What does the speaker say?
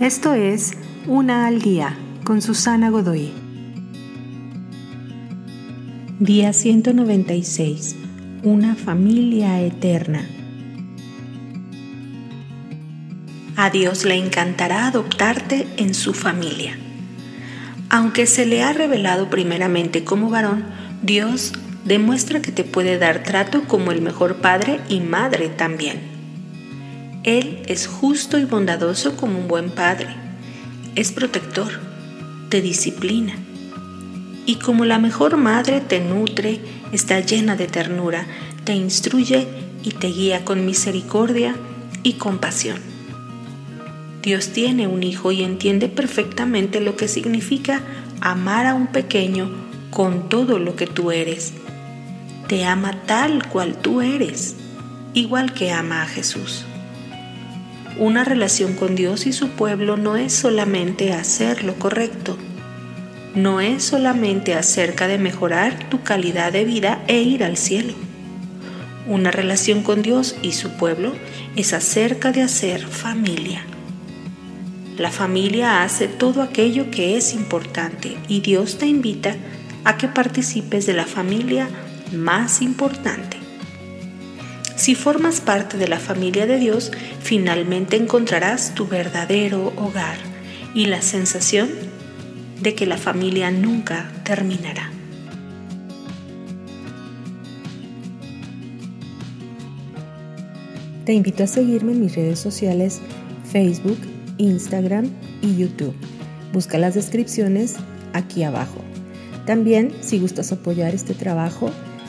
Esto es Una al Día con Susana Godoy. Día 196. Una familia eterna. A Dios le encantará adoptarte en su familia. Aunque se le ha revelado primeramente como varón, Dios demuestra que te puede dar trato como el mejor padre y madre también. Él es justo y bondadoso como un buen padre. Es protector, te disciplina. Y como la mejor madre te nutre, está llena de ternura, te instruye y te guía con misericordia y compasión. Dios tiene un hijo y entiende perfectamente lo que significa amar a un pequeño con todo lo que tú eres. Te ama tal cual tú eres, igual que ama a Jesús. Una relación con Dios y su pueblo no es solamente hacer lo correcto, no es solamente acerca de mejorar tu calidad de vida e ir al cielo. Una relación con Dios y su pueblo es acerca de hacer familia. La familia hace todo aquello que es importante y Dios te invita a que participes de la familia más importante. Si formas parte de la familia de Dios, finalmente encontrarás tu verdadero hogar y la sensación de que la familia nunca terminará. Te invito a seguirme en mis redes sociales Facebook, Instagram y YouTube. Busca las descripciones aquí abajo. También, si gustas apoyar este trabajo,